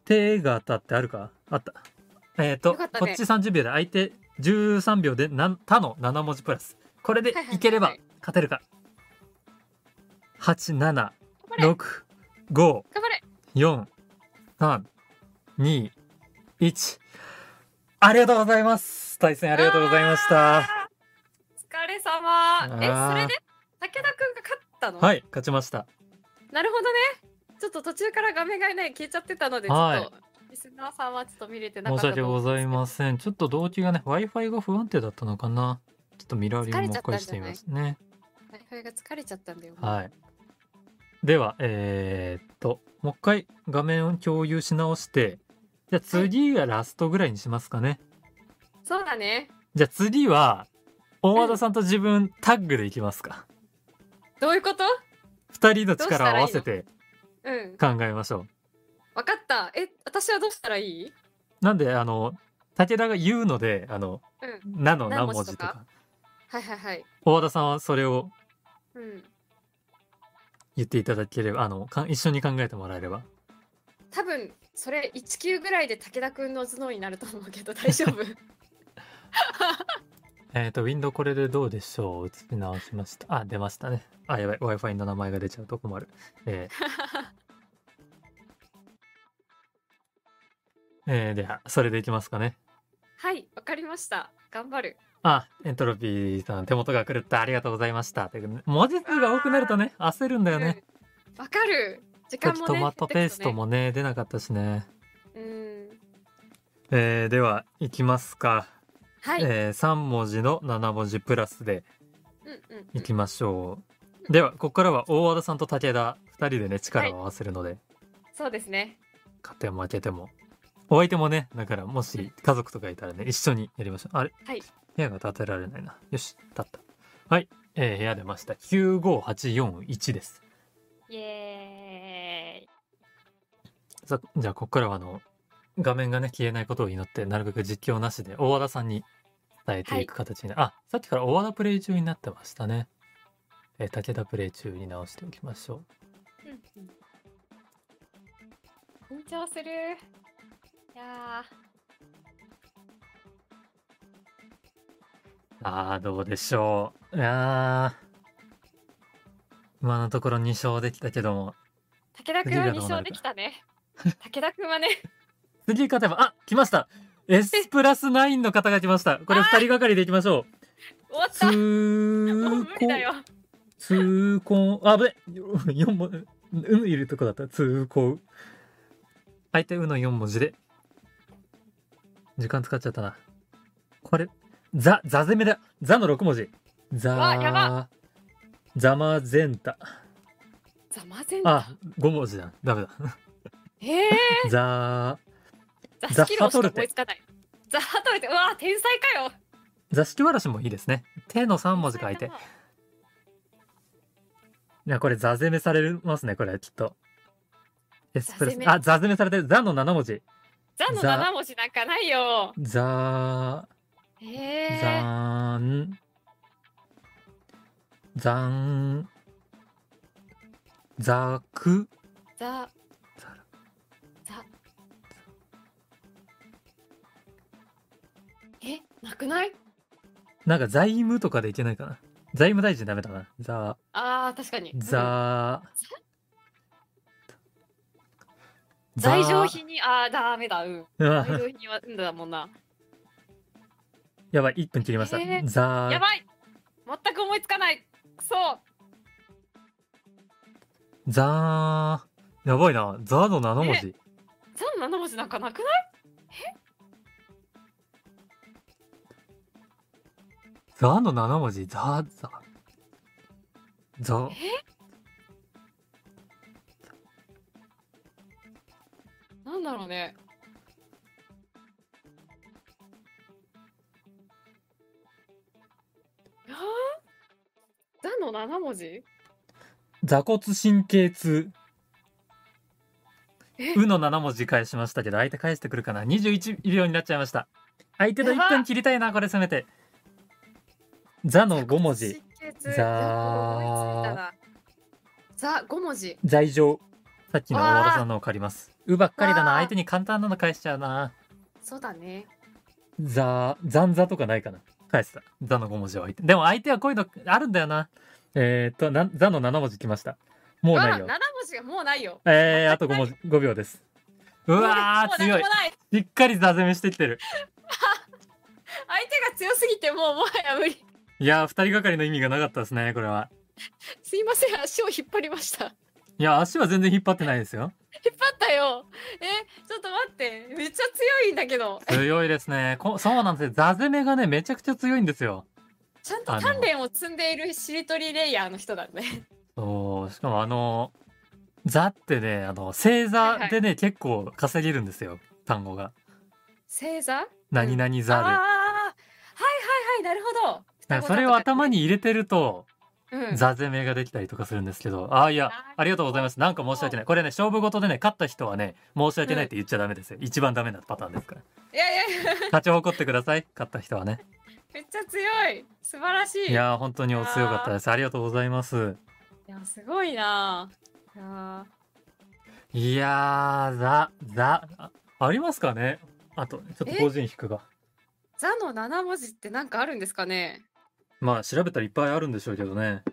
手形ってあるか？あった。えっ、と、よかったねこっち30秒で相手13秒でなん他の7文字プラス。これではいければ勝てるか。8、7、頑張れ6、5、頑張れ4、3、2、1。ありがとうございます。対戦ありがとうございました。お疲れ様えそれで武田くんが勝ったの？はい、勝ちました。なるほどねちょっと途中から画面がね消えちゃってたのでちょはいっとリスナーさんはちょっと見れてなかっ申たし訳ございませせん。ちょっと動機がね、Wi-Fi が不安定だったのかな？ちょっとミラーリングもう一回してみますね。ん Wi-Fi が疲れちゃったんだよはい。では、えー、っと、もう一回画面を共有し直して、じゃあ次がラストぐらいにしますかね。そうだね。じゃあ次は、大和田さんと自分タッグでいきますか。どういうこと？二人の力を合わせてうん。考えましょう。わかった。え私はどうしたらいい？なんで、あの、武田が言うので、あの、うん。なの何何文字とか？はいはいはい。大和田さんはそれをうん。言っていただければ、あの、か一緒に考えてもらえれば。多分それ1級ぐらいで武田くんの頭脳になると思うけど大丈夫 [laughs] えっ、と、ウィンドウこれでどうでしょう？映し直しました。あ、出ましたね。あ、やばい。Wi-Fi の名前が出ちゃうと困る。えー [laughs] えーでは、それでいきますかね。はいわかりました頑張るあ、エントロピーさん、手元が狂った。ありがとうございました。ということで文字数が多くなるとね、焦るんだよね。うんわかる時間もねトマトペーストもね、出なかったしね。うんえーでは、いきますか。はい、うんえー3文字の7文字プラスでいきましょう。では、ここからは大和田さんと武田2人でね、力を合わせるので、そうですね勝っても負けても。お相手もね、だからもし家族とかいたらね、一緒にやりましょう。あれ？はい部屋が建てられないな。よし、立った。はい、えー部屋出ました。95841です。イエーイさじゃあ、ここからはあの、画面がね、消えないことを祈って、なるべく実況なしで大和田さんに伝えていく形にな、あ、さっきから大和田プレイ中になってましたね。えー武田プレイ中に直しておきましょう。緊張するいやあー、どうでしょう。いやー。今のところ2勝できたけども、ー武田くんは2次がどうなるか勝できたね武田くんはね次勝てば、あ、来ました !S プラス9の方が来ました。これ2人がかりでいきましょう。つ終わったもう無ー理だよつーこん、あ、ぶね、4文、ういるとこだった。つーこう。相手うの4文字で。時間使っちゃったな。これ、ザ、ザ攻めだ。ザの6文字。ザザマゼンタ。ザマゼンダあ5文字だダメだえー、ザザザスキロしかハトルテ思いつかない。ザハトルテうわ天才かよ。座敷わらしもいいですね。手の3文字書いて。いやこれ座攻めされますねこれきっと。エスプレ座攻め。ッソあ座攻めされてる。ザの7文字。ザのザ7文字なんかないよ。ザえザー、ンザンザクなくない？なんか財務とかでいけないかな。財務大臣ダメだな。ザあー確かに。うん。ザ罪状品に？あーダメだ。うん。罪状品はうんだもんな。やばい。1分切りました、えー。ザやばい。全く思いつかない。くそザー。やばいな。ザの7文字。ザの7文字なんかなくない？ザの7文字ザザザなんだろうね。あー？ザの7文字？座骨神経痛。え？うの7文字返しましたけど相手返してくるかな？21秒になっちゃいました。相手の1やば。分切りたいなこれせめてザの5文字。ザザ5文字。罪状さっきの大和田さんのを借ります。うばっかりだな。相手に簡単なの返しちゃうな。そうだね。ザ残座とかないかな。返した。ザの5文字は相手。でも相手はこういうのあるんだよな。えー、っとなザの7文字きました。もう7ないよ。文字がもうないよ。えー、あと5文字。5秒です。うわー強い。しっかり座攻めしてきてる。[laughs] 相手が強すぎてもうもはや無理いやー2人がかりの意味がなかったですねこれは。すいません足を引っ張りました。いや足は全然引っ張ってないですよ。引っ張ったよ。えちょっと待って。めっちゃ強いんだけど。強いですね。こそうなんですよ。座攻めがねめちゃくちゃ強いんですよ。ちゃんと鍛錬を積んでいるしりとりレイヤーの人だね。そうしかもあの座ってねあの星座でね、結構稼げるんですよ。単語が。星座？何々ああはいはいはいなるほどなんかそれを頭に入れてるとうん。座攻めができたりとかするんですけど。ああいやありがとうございます。なんか申し訳ない。これね勝負事でね勝った人はね申し訳ないって言っちゃダメですよ、一番ダメなパターンですから。いやいやいや。勝ち誇ってください。勝った人はね。めっちゃ強い。素晴らしい。いやー本当にお強かったです。ありがとうございます。いやすごいな。いやー。ザザあありますかね？あとちょっと個人引くが。ザの7文字ってなんかあるんですかね？まあ調べたらいっぱいあるんでしょうけどね。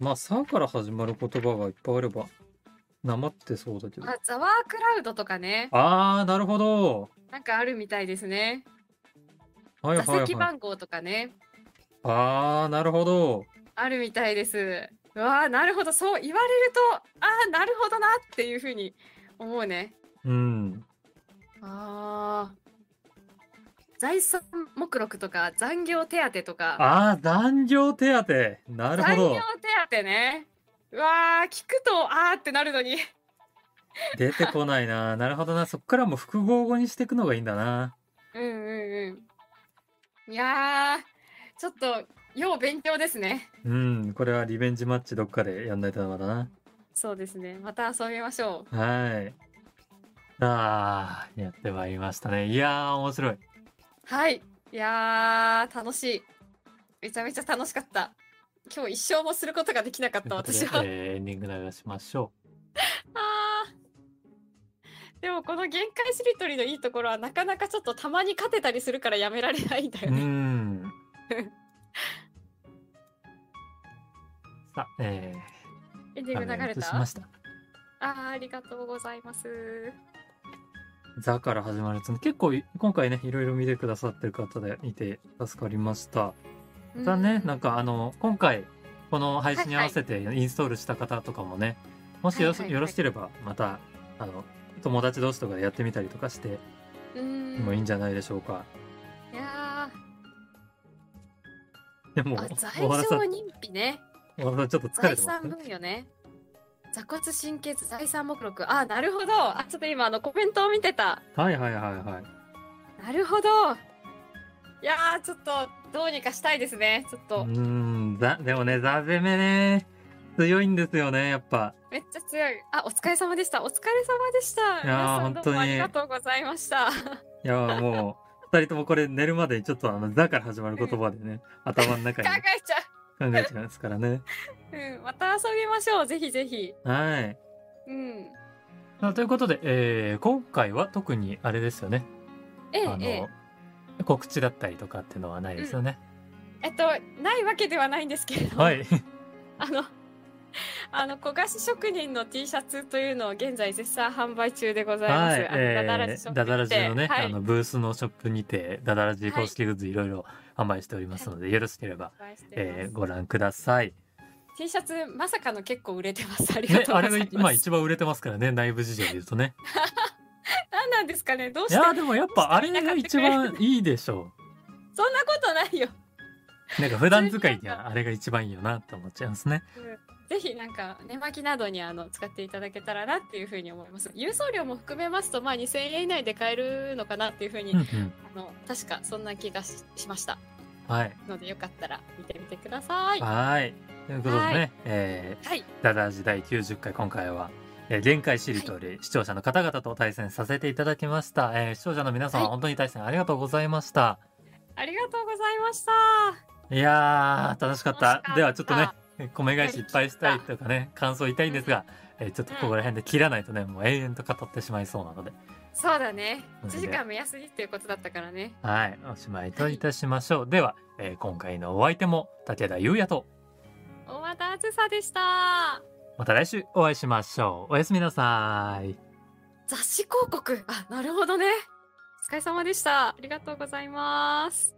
まあ「さ」から始まる言葉がいっぱいあればなまってそうだけど。あザワークラウドとかね。あーなるほど。なんかあるみたいですね。はいはいはい。座席番号とかね。あーなるほど。あるみたいです。うわーなるほど。そう言われるとああなるほどなっていうふうに思うねうん。あー。財産目録とか残業手当とか。あー残業手当。なるほど。残業手当ね。うわー聞くとあーってなるのに。出てこないな。なるほどな。そっからもう複合語にしていくのがいいんだな。うんうんうん。いやーちょっと要勉強ですね。うん。これはリベンジマッチどっかでやんないとダメだな。そうですね。また遊びましょう。はいあーやってまいりましたね。いやー面白い。はい。いやー楽しい。めちゃめちゃ楽しかった。今日一生もすることができなかった私は。えーエンディング流しましょ [laughs] あー。でもこの限界しりとりのいいところはなかなかちょっとたまに勝てたりするからやめられないんだううよね。ん。さあえエンデー、ィング流れた。あーありがとうございます。ザから始まる。やつ結構い今回ねいろいろ見てくださってる方でいて助かりました。またね、なんかあの今回この配信に合わせてインストールした方とかもね、もしよろ,、しければまたあの友達同士とかでやってみたりとかしてうん。もいいんじゃないでしょうか。いやー。でも、あ、罪大原さん、状認否ね。ちょっと疲れ財てます産分与ね。座骨神経痛財産目録。あ、なるほど。あ、ちょっと今あのコメントを見てた。はいはいはいはい。なるほど。いやー、ちょっとどうにかしたいですね。ちょっうと、ーん、ざ、でもね、ザゼメね、強いんですよね、やっぱ。めっちゃ強い。あ、お疲れ様でした。お疲れ様でした。いや本当にもありがとうございました。[laughs] いや、もう、[laughs] 二人ともこれ寝るまでちょっとあの、ザから始まる言葉でね、頭の中に考えちゃ考えちゃいますからね。う。[laughs] うん、また遊びましょう。ぜひぜひ。はい。うん。まあということで、えー今回は特にあれですよね。あええええの、告知だったりとかっていうのはないですよね。えっと、ないわけではないんですけれども、はい。[laughs] あの、[laughs] あの、焦がし職人の T シャツというのを現在絶賛販売中でございます。はい。えダダラジショッー、プダダラジのね、はいあの、ブースのショップにて、ダダラジ公式グッズいろいろ販売しておりますので、よろしければ、えーご覧ください。T シャツまさかの結構売れてます。ありがね、とうごあれがざいます。今一番売れてますからね、内部事情で言うとね。[laughs] 何なんですかねどうしていやーでもやっぱあれが一番いいでしょそんなことないよ。う。なんか普段使いにはあれが一番いいよなって思っちゃいますね。ぜひなんか寝巻きなどにあの使っていただけたらなっていうふうに思います。郵送料も含めますとまあ2000円以内で買えるのかなっていうふうに、うんうん。あの確かそんな気がししましたはい。のでよかったら見てみてください。ははい。ということでね、はいえー、い。ダダ時代90回今回は、えー、限界しりとり、視聴者の方々と対戦させていただきました。えー視聴者の皆様、はい本当に対戦ありがとうございました。ありがとうございました。いやー、楽しかった。楽しかったではちょっとね、米返しいっぱいしたいとかね、感想言いたいんですが、えーちょっとここら辺で切らないとね、もう永遠と語ってしまいそうなので、そうだね。1マジで時間目安にっていうことだったからね。はい、おしまいといたしましょう。では、えー今回のお相手も武田優也と、大和田あずさでした。また来週お会いしましょう。おやすみなさい。雑誌広告。あ、なるほどね。お疲れ様でした。ありがとうございます。